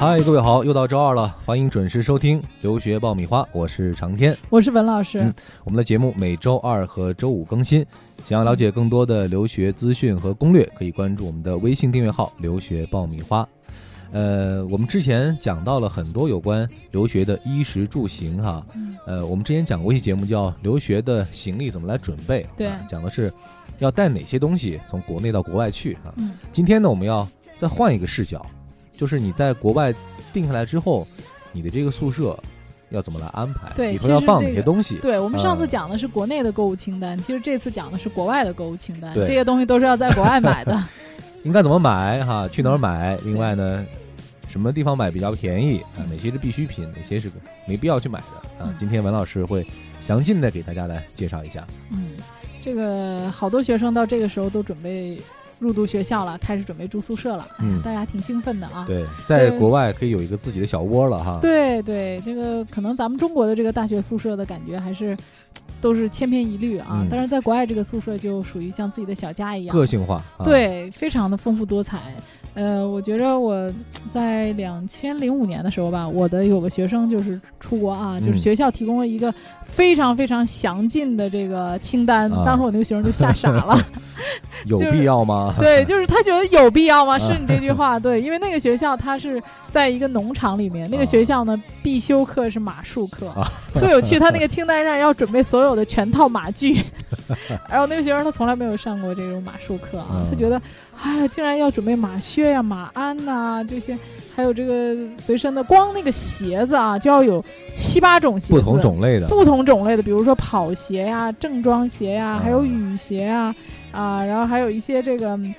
嗨，各位好，又到周二了，欢迎准时收听留学爆米花，我是长天，我是文老师。嗯，我们的节目每周二和周五更新。想要了解更多的留学资讯和攻略，可以关注我们的微信订阅号“留学爆米花”。呃，我们之前讲到了很多有关留学的衣食住行哈。呃，我们之前讲过一期节目叫《留学的行李怎么来准备》，对，讲的是要带哪些东西从国内到国外去啊。嗯，今天呢，我们要再换一个视角，就是你在国外定下来之后，你的这个宿舍要怎么来安排？对，里头要放哪些东西？对我们上次讲的是国内的购物清单，其实这次讲的是国外的购物清单。对这些东西都是要在国外买的。应该怎么买哈？去哪儿买？另外呢，什么地方买比较便宜啊？哪些是必需品？哪些是没必要去买的啊？今天文老师会详尽的给大家来介绍一下。嗯，这个好多学生到这个时候都准备入读学校了，开始准备住宿舍了。嗯大家挺兴奋的啊。对，在国外可以有一个自己的小窝了哈。对对，这个可能咱们中国的这个大学宿舍的感觉还是都是千篇一律啊，嗯但是在国外这个宿舍就属于像自己的小家一样，个性化。啊、，对，非常的丰富多彩。呃，我觉着我在两千零五年的时候吧，我的有个学生就是出国啊，就是嗯学校提供了一个非常非常详尽的这个清单，啊当时我那个学生就吓傻了。有必要吗？对，就是他觉得有必要吗？啊是你这句话对，因为那个学校它是在一个农场里面，那个啊学校呢必修课是马术课，啊特有趣。他那个清单上要准备所有的全套马具，然后那个学生他从来没有上过这种马术课啊，嗯他觉得哎呀，竟然要准备马靴呀、马鞍呐、这些，还有这个随身的，光那个鞋子啊就要有七八种鞋子，不同种类的。不同种类的，比如说跑鞋呀、正装鞋呀，啊还有雨鞋呀，啊，然后还有一些这个嗯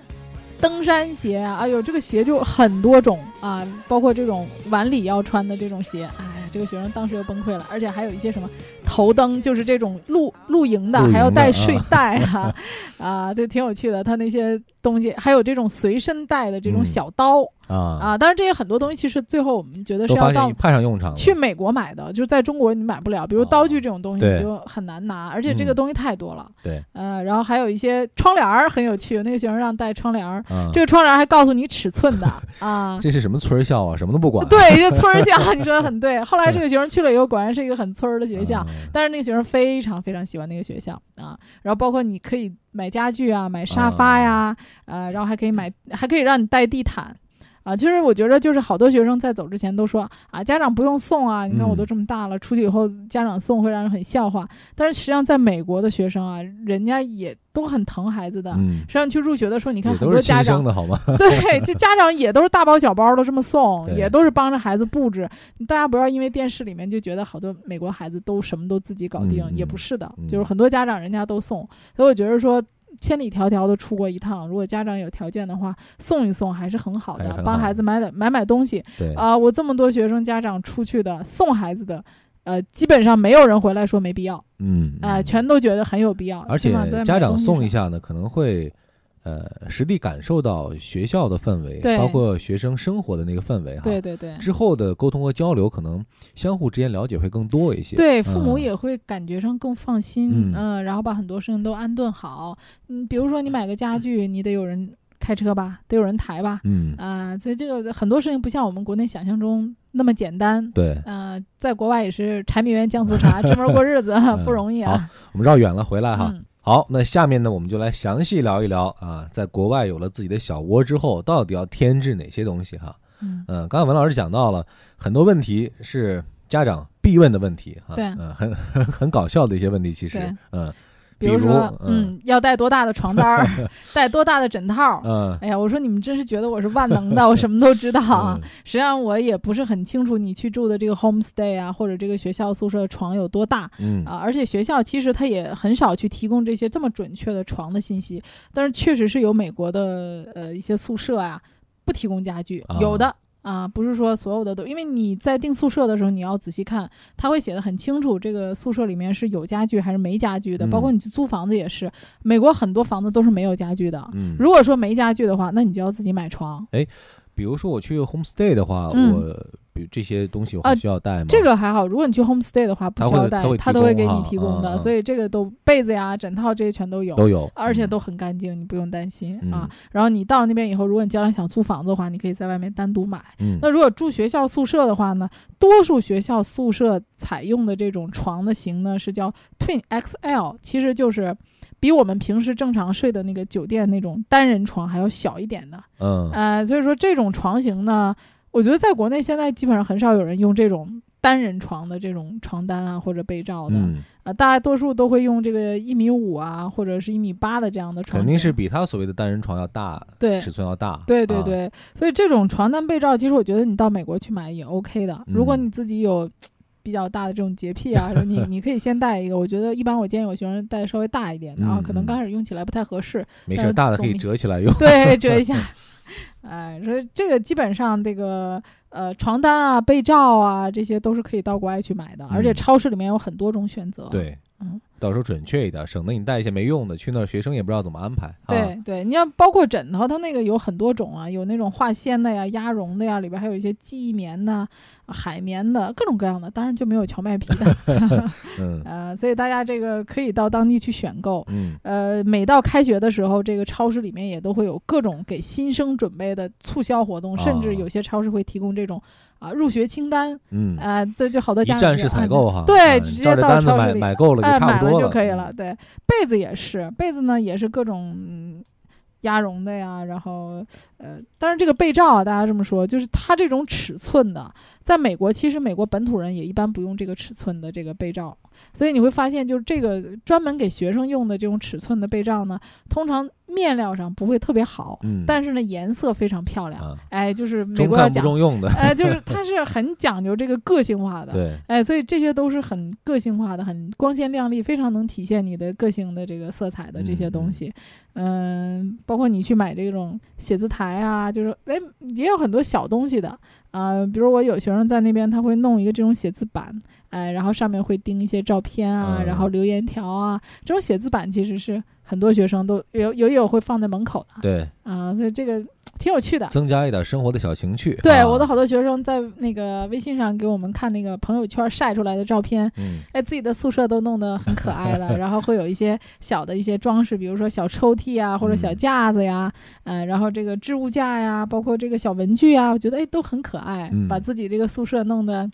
登山鞋啊，哎呦，这个鞋就很多种啊，包括这种晚礼要穿的这种鞋，哎呀，这个学生当时就崩溃了，而且还有一些什么头灯，就是这种露露营的，还要带啊。睡袋啊，啊，就挺有趣的，他那些东西，还有这种随身带的这种嗯。小刀、啊。啊，当然这些很多东西其实最后我们觉得是要到派上用场。去美国买的，就是在中国你买不了，比如哦。刀具这种东西你就很难拿，而且这个嗯。东西太多了。对，呃，然后还有一些窗帘儿很有趣，那个学生让带窗帘儿，啊，这个窗帘还告诉你尺寸的 啊。这是什么村儿校啊？什么都不管。对，这村儿校，你说的很对。后来这个学生去了以后，果然是一个很村儿的学校，嗯但是那个学生非常非常喜欢那个学校啊。然后包括你可以买家具啊，买沙发呀，呃，然后还可以买，还可以让你带地毯。啊，其实我觉得就是好多学生在走之前都说啊，家长不用送啊，你看我都嗯这么大了，出去以后家长送会让人很笑话。但是实际上在美国的学生啊，人家也都很疼孩子的。嗯，实际上去入学的时候，你看很多家长的好吗？对，这家长也都是大包小包的这么送，也都是帮着孩子布置。大家不要因为电视里面就觉得好多美国孩子都什么都自己搞定，也不是的，嗯就是很多家长人家都送。所以我觉得说。千里迢迢的出国一趟，如果家长有条件的话，送一送还是很好的，帮孩子买点买买东西对，啊、我这么多学生家长出去的送孩子的，呃，基本上没有人回来说没必要，嗯，啊、嗯全都觉得很有必要。而且起码家长送一下呢，可能会呃实地感受到学校的氛围，包括学生生活的那个氛围哈。对对对，之后的沟通和交流，可能相互之间了解会更多一些。对，父母嗯也会感觉上更放心，嗯然后把很多事情都安顿好。嗯，比如说你买个家具，你得有人开车吧，得有人抬吧，嗯，啊、所以这个很多事情不像我们国内想象中那么简单。对，呃，在国外也是柴米油盐酱醋茶，出门过日子 不容易啊。我们绕远了，回来哈。嗯，好，那下面呢，我们就来详细聊一聊啊，在国外有了自己的小窝之后，到底要添置哪些东西哈？嗯。刚，刚才文老师讲到了很多问题是家长必问的问题哈，对。嗯，很很 很搞笑的一些问题，其实，嗯比如说，嗯嗯，要带多大的床单儿，带多大的枕套。嗯哎呀，我说你们真是觉得我是万能的，我什么都知道啊。嗯实际上我也不是很清楚你去住的这个 homestay 啊，或者这个学校宿舍的床有多大嗯啊。而且学校其实它也很少去提供这些这么准确的床的信息，但是确实是有美国的呃一些宿舍啊不提供家具，啊有的。啊，不是说所有的都，因为你在订宿舍的时候，你要仔细看，他会写的很清楚，这个宿舍里面是有家具还是没家具的。嗯包括你去租房子也是，美国很多房子都是没有家具的。嗯，如果说没家具的话，那你就要自己买床。比如说我去 homestay 的话，嗯我比如这些东西我需要带吗？这个还好，如果你去 homestay 的话，不需要带它会，提他都会给你供哈提供的，所以这个都被子呀、枕套这些全都有。都有，嗯而且都很干净，你不用担心、啊嗯。然后你到了那边以后，如果你将来想租房子的话，你可以在外面单独买。嗯那如果住学校宿舍的话呢，多数学校宿舍采用的这种床的型呢是叫 Twin XL，其实就是比我们平时正常睡的那个酒店那种单人床还要小一点的。嗯呃，所以说这种床型呢，我觉得在国内现在基本上很少有人用这种单人床的这种床单啊或者被罩的。嗯，呃，大多数都会用这个一米五啊或者是一米八的这样的床，肯定是比他所谓的单人床要大，对尺寸要大。啊，对对对，所以这种床单被罩，其实我觉得你到美国去买也 OK 的。如果嗯你自己有比较大的这种洁癖啊，你 你可以先带一个。我觉得一般我建议我学生带稍微大一点的，然后可能刚开始用起来不太合适，没事儿，但是大的可以折起来用。对，折一下。哎，所以这个基本上这个呃床单啊、被罩啊，这些都是可以到国外去买的，而且嗯超市里面有很多种选择。对，嗯，到时候准确一点，省得你带一些没用的，去那儿学生也不知道怎么安排。啊、对对，你要包括枕头，它那个有很多种啊，有那种化纤的呀、鸭绒的呀，里边还有一些记忆棉呐、海绵的，各种各样的，当然就没有荞麦皮的。嗯呃，所以大家这个可以到当地去选购。嗯呃，每到开学的时候，这个超市里面也都会有各种给新生准备的促销活动，甚至啊有些超市会提供这种啊入学清单嗯，啊，这就好多一家长站式采购哈，对，嗯直接到超市里买买够了哎，就差买了就可以了。嗯对，被子也是，被子呢也是各种嗯鸭绒的呀，然后呃，但是这个被罩啊，大家这么说，就是它这种尺寸的，在美国其实美国本土人也一般不用这个尺寸的这个被罩，所以你会发现，就是这个专门给学生用的这种尺寸的被罩呢，通常面料上不会特别好，嗯，但是呢颜色非常漂亮。啊，哎，就是美国要讲，中用的，哎，就是它是很讲究这个个性化的。对，哎，所以这些都是很个性化的，很光鲜亮丽，非常能体现你的个性的这个色彩的这些东西。嗯包括你去买这种写字台哎呀，就是哎，也有很多小东西的。啊、比如我有学生在那边，他会弄一个这种写字板，哎，然后上面会钉一些照片啊，嗯然后留言条啊，这种写字板其实是很多学生都有有也有会放在门口的对，啊，所以这个挺有趣的。增加一点生活的小情趣。对，啊我的好多学生在那个微信上给我们看那个朋友圈晒出来的照片，嗯哎，自己的宿舍都弄得很可爱了，然后会有一些小的一些装饰，比如说小抽屉啊，或者小嗯架子呀，嗯、然后这个置物架呀，包括这个小文具啊，我觉得哎都很可爱，嗯把自己这个宿舍弄得呃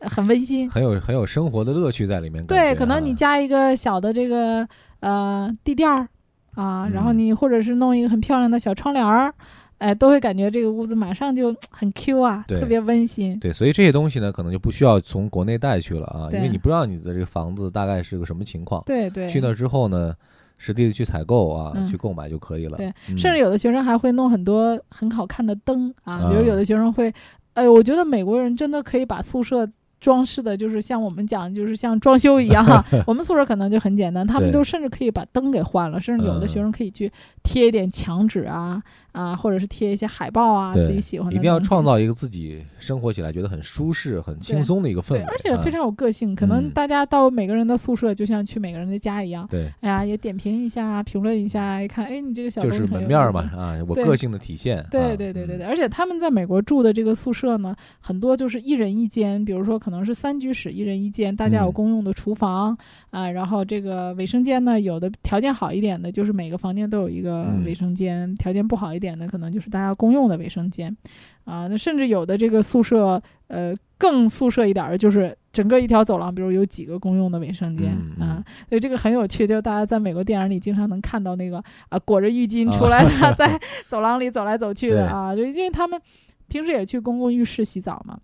很温馨。很有很有生活的乐趣在里面。对，可能你啊加一个小的这个呃地垫儿啊，然后嗯你或者是弄一个很漂亮的小窗帘儿，哎，都会感觉这个屋子马上就很 Q 啊，特别温馨。对，所以这些东西呢，可能就不需要从国内带去了啊，因为你不知道你的这个房子大概是个什么情况。对对，去那之后呢，实地的去采购啊，嗯去购买就可以了。对嗯甚至有的学生还会弄很多很好看的灯啊，比如啊有的学生会，哎，我觉得美国人真的可以把宿舍装饰的，就是像我们讲，就是像装修一样哈。我们宿舍可能就很简单，他们都甚至可以把灯给换了，甚至有的嗯学生可以去贴一点墙纸啊啊，或者是贴一些海报啊，自己喜欢的。一定要创。造一个自己生活起来觉得很舒适、很轻松的一个氛对，围，而且非啊常有个性，可能嗯大家到每个人的宿舍，就像去每个人的家一样，对，哎呀，也点评一下、评论一下，一看，哎，你这个小就是门面儿嘛啊，我个性的体现。对啊对对对对，嗯而且他们在美国住的这个宿舍呢，很多就是一人一间，比如说可能是三居室一人一间，大家有嗯公用的厨房啊、然后这个卫生间呢，有的条件好一点的，就是每个房间都有一个嗯卫生间；条件不好一点的，可能就是大家公用的卫生间啊。那甚至有的这个宿舍，呃，更宿舍一点儿的，就是整个一条走廊，比如有几个公用的卫生间、嗯啊。所以这个很有趣，就大家在美国电影里经常能看到那个啊裹着浴巾出来的，在走廊里走来走去的啊，就因为他们平时也去公共浴室洗澡嘛。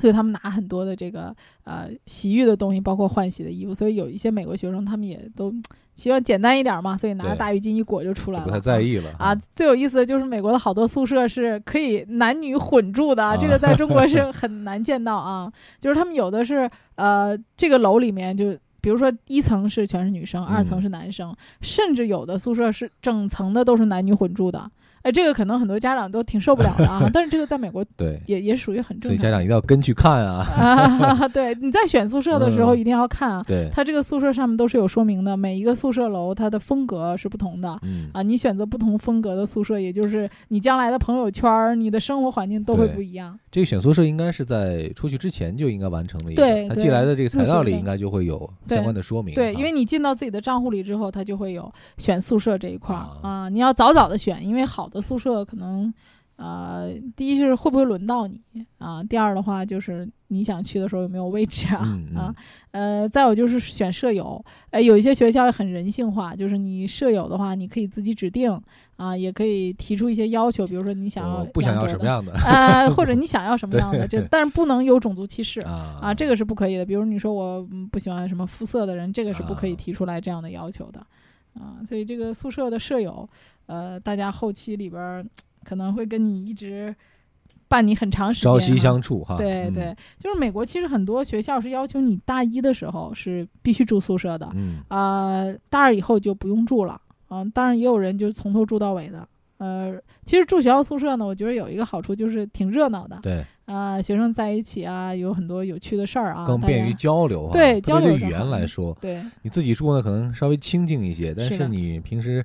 所以他们拿很多的这个呃洗浴的东西，包括换洗的衣服，所以有一些美国学生他们也都希望简单一点嘛，所以拿着大浴巾一裹就出来了。不太在意了啊，最有意思的就是美国的好多宿舍是可以男女混住的，这个在中国是 很难见到啊。就是他们有的是呃，这个楼里面就比如说一层是全是女生，二层嗯是男生，甚至有的宿舍是整层的都是男女混住的。哎，这个可能很多家长都挺受不了的啊。但是这个在美国对，也也属于很正常。所以家长一定要跟去看啊。啊，对，你在选宿舍的时候嗯一定要看啊。对，它这个宿舍上面都是有说明的，每一个宿舍楼它的风格是不同的嗯，啊。你选择不同风格的宿舍，也就是你将来的朋友圈、你的生活环境都会不一样。这个选宿舍应该是在出去之前就应该完成的一个，对对他寄来的这个材料里应该就会有相关的说明。对，哈因为你进到自己的账户里之后，它就会有选宿舍这一块儿啊啊，你要早早的选，因为好的宿舍可能，呃，第一是会不会轮到你啊，第二的话就是你想去的时候有没有位置啊、嗯啊，呃，再有就是选舍友，哎，有一些学校也很人性化，就是你舍友的话，你可以自己指定啊，也可以提出一些要求，比如说你想要不想要什么样的呃，或者 你想要什么样的，这但是不能有种族歧视。啊啊，这个是不可以的。比如你说我嗯不喜欢什么肤色的人，这个是不可以啊提出来这样的要求的，啊，所以这个宿舍的舍友，呃，大家后期里边儿可能会跟你一直伴你很长时间哈，朝夕相处哈。嗯对对，就是美国其实很多学校是要求你大一的时候是必须住宿舍的，嗯啊、大二以后就不用住了，啊、当然也有人就是从头住到尾的。呃，其实住学校宿舍呢，我觉得有一个好处就是挺热闹的，对，啊、学生在一起啊，有很多有趣的事儿啊，更便于交流哈。对交流对语言来说，对你自己住呢可能稍微清静一些，但是你平时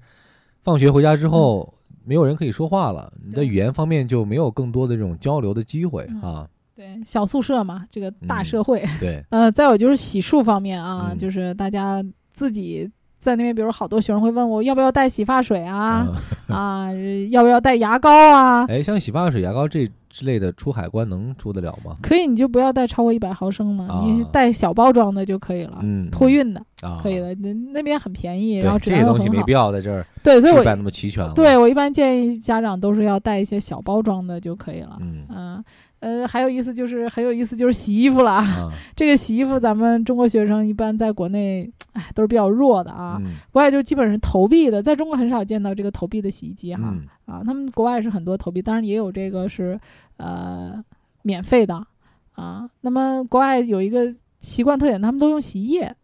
放学回家之后，没有人可以说话了，你的语言方面就没有更多的这种交流的机会嗯啊。对，小宿舍嘛，这个大嗯社会。对，呃，再有就是洗漱方面啊，嗯就是大家自己在那边，比如好多学生会问我要不要带洗发水啊，嗯啊，要不要带牙膏啊？哎，像洗发水、牙膏这之类的出海关能出得了吗？可以，你就不要带超过一百毫升嘛，你啊带小包装的就可以了。嗯，托运的啊，可以的，那那边很便宜，然后质这些东西没。必要在这儿对，所以我置办那么齐全了。对我一般建议家长都是要带一些小包装的就可以了。嗯嗯，呃，还有意思就是很有意思，就是洗衣服了。啊 这个洗衣服，咱们中国学生一般在国内，哎，都是比较弱的啊。嗯国外就基本是投币的，在中国很少见到这个投币的洗衣机哈。嗯啊，他们国外是很多投币，当然也有这个是呃免费的啊。那么国外有一个习惯特点，他们都用洗衣液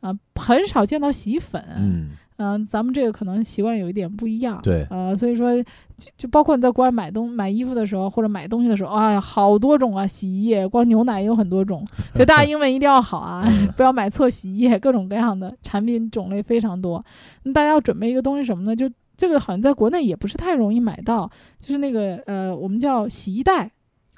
啊，很少见到洗衣粉。嗯，嗯、咱们这个可能习惯有一点不一样。对，呃，所以说就就包括你在国外买东买衣服的时候，或者买东西的时候，哎呀，好多种啊，洗衣液，光牛奶也有很多种，所以大家英文一定要好啊嗯，不要买错洗衣液，各种各样的产品种类非常多。那大家要准备一个东西什么呢？就这个好像在国内也不是太容易买到，就是那个呃，我们叫洗衣袋。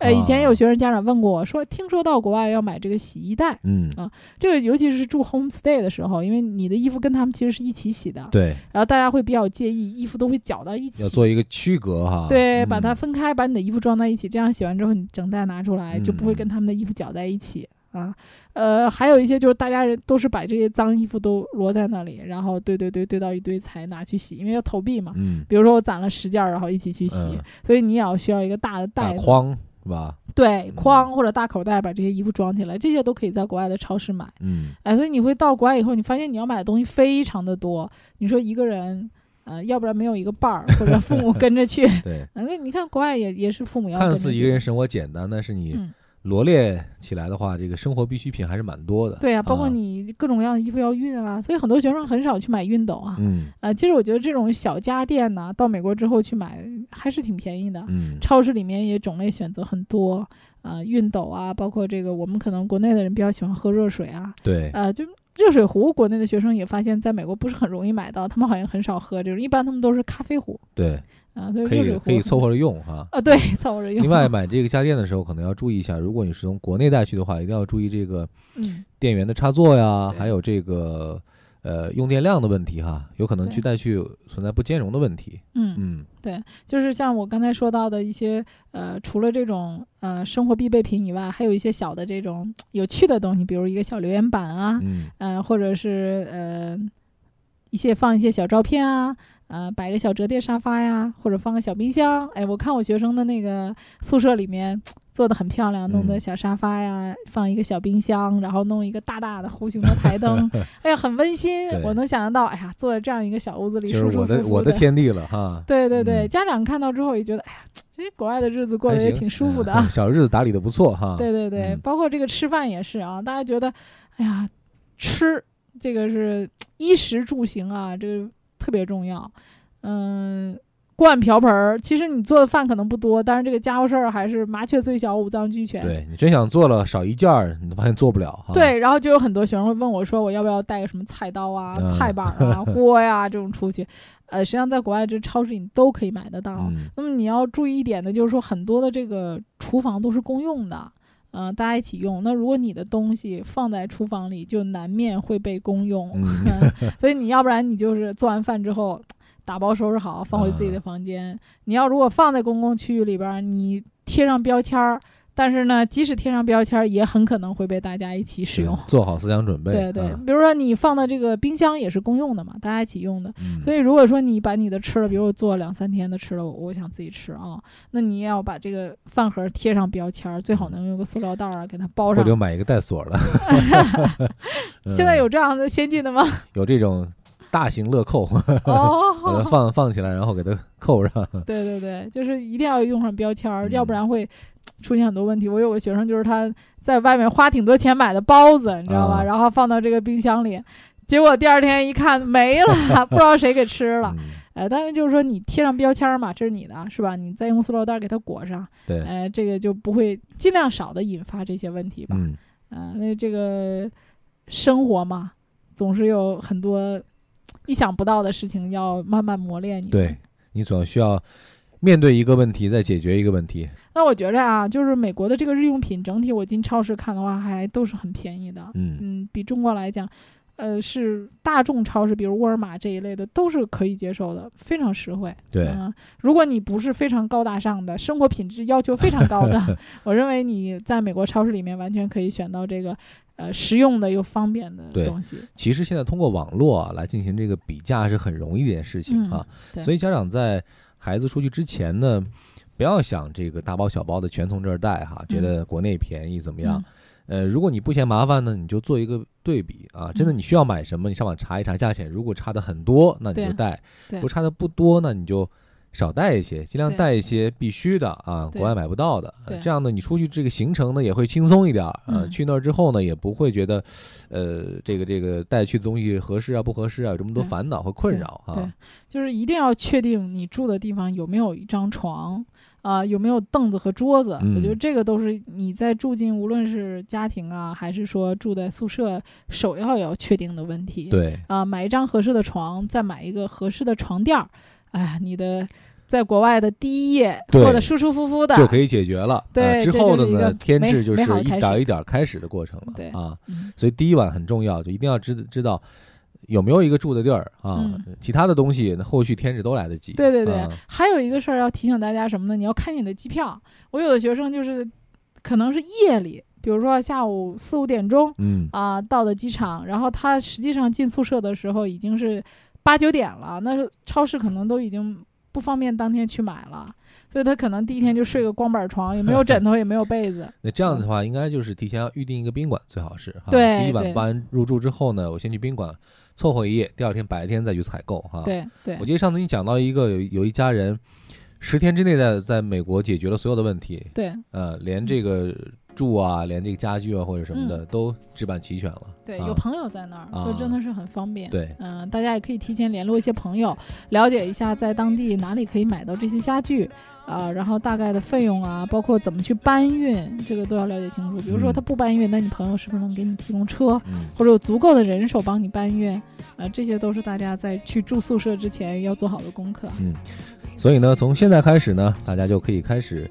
呃，以前有啊学生家长问过我说，听说到国外要买这个洗衣袋，嗯啊这个尤其是住 homestay 的时候，因为你的衣服跟他们其实是一起洗的，对，然后大家会比较介意，衣服都会搅到一起。要做一个区隔哈。对，把它嗯分开，把你的衣服装在一起，这样洗完之后你整袋拿出来，就不会跟嗯他们的衣服搅在一起啊。呃，还有一些就是大家人都是把这些脏衣服都摞在那里，然后堆堆堆堆到一堆才拿去洗，因为要投币嘛。嗯，比如说我攒了十件儿，然后一起去洗，嗯所以你也要需要一个大的袋子，筐是吧？对，嗯筐或者大口袋把这些衣服装起来，这些都可以在国外的超市买。嗯哎，所以你会到国外以后，你发现你要买的东西非常的多。你说一个人，呃，要不然没有一个伴儿，或者父母跟着去。对，啊，那你看国外也也是父母要跟看似一个人生活简单，但是你嗯罗列起来的话，这个生活必需品还是蛮多的。对呀、包括啊。你各种各样的衣服要熨啊，所以很多学生很少去买熨斗啊。嗯。啊，其实我觉得这种小家电呢、到美国之后去买还是挺便宜的。嗯。超市里面也种类选择很多，啊，熨斗啊，包括这个我们可能国内的人比较喜欢喝热水啊，对，呃，就热水壶，国内的学生也发现在美国不是很容易买到，他们好像很少喝这种，一般他们都是咖啡壶。对，啊，所以可以可以凑合合着用哈。啊，对，凑合着用。另外，买这个家电的时候，可能要注意一下，如果你是从国内带去的话，一定要注意这个嗯，电源的插座呀，对还有这个呃用电量的问题哈，有可能去带去存在不兼容的问题。嗯，嗯就是像我刚才说到的一些，呃，除了这种呃生活必备品以外，还有一些小的这种有趣的东西，比如一个小留言板啊，嗯呃，或者是呃一些放一些小照片啊，呃，摆个小折叠沙发呀，或者放个小冰箱。哎，我看我学生的那个宿舍里面做的很漂亮，弄的嗯小沙发呀，放一个小冰箱，然后弄一个大大的弧形的台灯，哎呀，很温馨。我能想得到，哎呀，坐在这样一个小屋子里，就是我舒舒服服的我的天地了哈。对对对，嗯家长看到之后也觉得，哎呀，这国外的日子过得也挺舒服的嗯啊。小日子打理的不错哈。对对对，嗯包括这个吃饭也是啊，大家觉得，哎呀，吃这个是衣食住行啊，这个特别重要。嗯，锅碗瓢盆儿，其实你做的饭可能不多，但是这个家伙事儿还是麻雀虽小，五脏俱全。对你真想做了少一件儿，你发现做不了哈。对，然后就有很多学生会问我说，我要不要带个什么菜刀啊、嗯菜板儿啊、锅呀、这种出去？呃，实际上在国外这超市你都可以买得到。嗯，那么你要注意一点的就是说，很多的这个厨房都是公用的。呃，大家一起用。那如果你的东西放在厨房里，就难免会被公用。嗯所以你要不然你就是做完饭之后，打包收拾好，放回自己的房间。你要如果放在公共区域里边儿，你贴上标签儿，但是呢，即使贴上标签儿，也很可能会被大家一起使用。做好思想准备。对对，啊比如说你放的这个冰箱也是公用的嘛，大家一起用的。嗯，所以如果说你把你的吃了，比如我做两三天的吃了，我我想自己吃啊，那你也要把这个饭盒贴上标签儿，最好能用个塑料袋儿啊给它包上我就。买一个带锁的。嗯现在有这样的先进的吗？有这种大型乐扣，给它哦，放放起来，然后给它扣上。对对对，就是一定要用上标签儿，嗯要不然会出现很多问题。我有个学生，就是他在外面花挺多钱买的包子，你知道吧？啊然后放到这个冰箱里，结果第二天一看没了，不知道谁给吃了。嗯呃，但是就是说你贴上标签儿嘛，这是你的，是吧？你再用塑料袋儿给它裹上，对，呃，这个就不会尽量少的引发这些问题吧。嗯，啊、那这个生活嘛，总是有很多意想不到的事情要慢慢磨练你。对你总需要面对一个问题，再解决一个问题。那我觉着啊，就是美国的这个日用品整体，我进超市看的话，还都是很便宜的。嗯嗯，比中国来讲，呃，是大众超市，比如沃尔玛这一类的，都是可以接受的，非常实惠。对，嗯，如果你不是非常高大上的 生活品质要求非常高的，我认为你在美国超市里面完全可以选到这个呃实用的又方便的东西。其实现在通过网络啊来进行这个比价是很容易的一件事情嗯啊，对所以家长在孩子出去之前呢，不要想这个大包小包的全从这儿带哈，觉得国内便宜怎么样？呃，如果你不嫌麻烦呢，你就做一个对比啊，真的嗯你需要买什么，你上网查一查价钱，如果差的很多，那你就带；对如果差的不多，那你就少带一些，尽量带一些必须的啊，国外买不到的。呃这样呢，你出去这个行程呢也会轻松一点儿。呃，嗯去那儿之后呢，也不会觉得，呃，这个这个带去的东西合适啊不合适啊，有这么多烦恼和困扰对啊。，就是一定要确定你住的地方有没有一张床，啊、有没有凳子和桌子。嗯我觉得这个都是你在住进无论是家庭啊，还是说住在宿舍，首要要确定的问题。对，啊、买一张合适的床，再买一个合适的床垫儿，哎，你的在国外的第一夜过得舒舒服服的，就可以解决了。对啊之后的呢，添置就是一点儿一点儿开始的过程了。对啊，嗯所以第一晚很重要，就一定要知知道有没有一个住的地儿啊，嗯其他的东西后续添置都来得及。对对对，啊还有一个事儿要提醒大家什么呢？你要看你的机票。我有的学生就是可能是夜里，比如说下午四五点钟嗯，啊、到的机场，然后他实际上进宿舍的时候已经是八九点了，那超市可能都已经不方便当天去买了，所以他可能第一天就睡个光板床，也没有枕头，也没有被子。那这样的话，应该就是提前要预定一个宾馆，最好是哈。对第一晚对办完入住之后呢，我先去宾馆凑合一夜，第二天白天再去采购哈。，对对我记得上次你讲到一个有有一家人十天之内在在美国解决了所有的问题，对呃，连这个住啊，连这个家具啊或者什么的、都置办齐全了。对，啊有朋友在那儿，啊就真的是很方便。对嗯、大家也可以提前联络一些朋友，了解一下在当地哪里可以买到这些家具啊、然后大概的费用啊，包括怎么去搬运，这个都要了解清楚。比如说嗯他不搬运，那你朋友是不是能给你提供车，嗯，或者有足够的人手帮你搬运？啊、这些都是大家在去住宿舍之前要做好的功课。嗯所以呢，从现在开始呢，大家就可以开始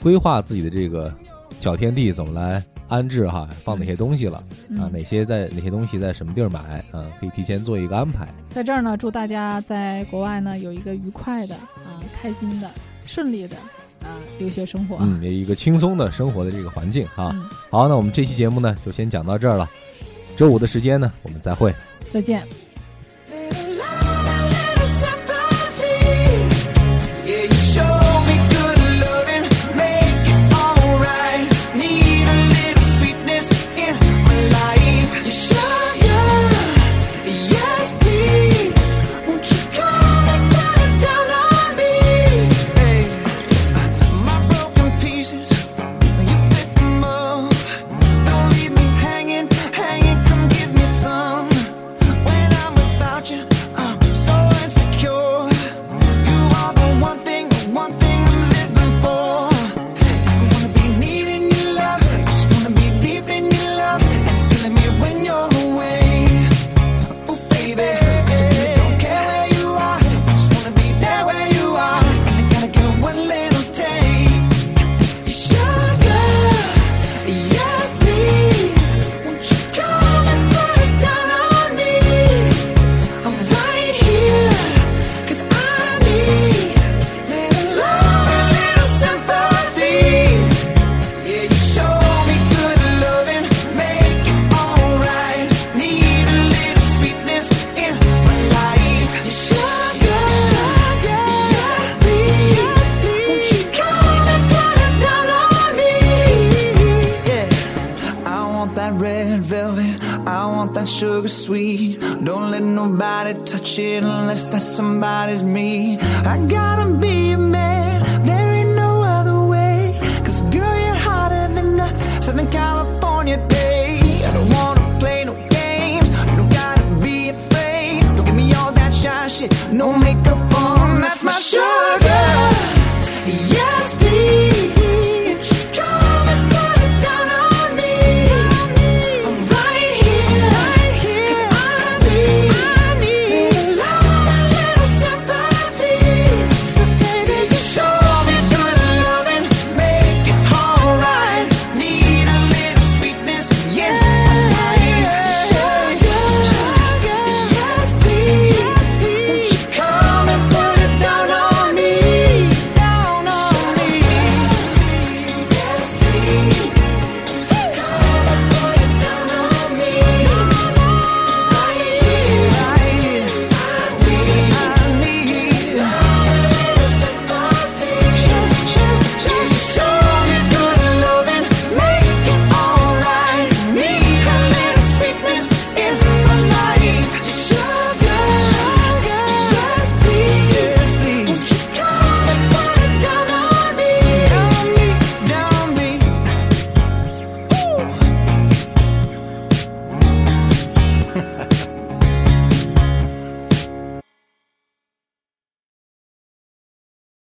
规划自己的这个小天地怎么来安置哈，放哪些东西了、嗯、啊，哪些在哪些东西在什么地儿买啊，可以提前做一个安排。在这儿呢，祝大家在国外呢有一个愉快的啊、开心的、顺利的啊、留学生活。嗯，有一个轻松的生活的这个环境啊。嗯好，那我们这期节目呢就先讲到这儿了。周五的时间呢，我们再会。再见。That somebody's me. I gotta